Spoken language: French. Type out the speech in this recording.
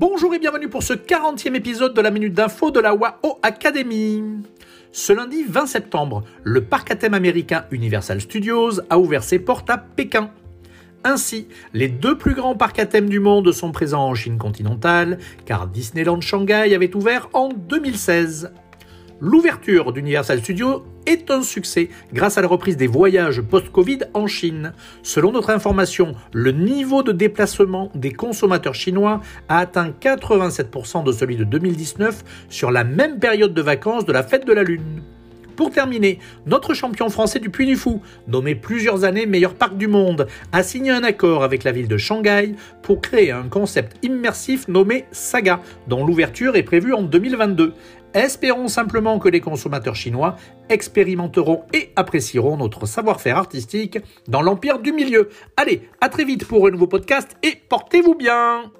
Bonjour et bienvenue pour ce 40e épisode de la Minute d'Info de la WAO Academy. Ce lundi 20 septembre, le parc à thème américain Universal Studios a ouvert ses portes à Pékin. Ainsi, les deux plus grands parcs à thème du monde sont présents en Chine continentale, car Disneyland Shanghai avait ouvert en 2016. L'ouverture d'Universal Studios est un succès grâce à la reprise des voyages post-Covid en Chine. Selon notre information, le niveau de déplacement des consommateurs chinois a atteint 87% de celui de 2019 sur la même période de vacances de la fête de la Lune. Pour terminer, notre champion français du Puy du Fou, nommé plusieurs années meilleur parc du monde, a signé un accord avec la ville de Shanghai pour créer un concept immersif nommé Saga, dont l'ouverture est prévue en 2022. Espérons simplement que les consommateurs chinois expérimenteront et apprécieront notre savoir-faire artistique dans l'empire du milieu. Allez, à très vite pour un nouveau podcast et portez-vous bien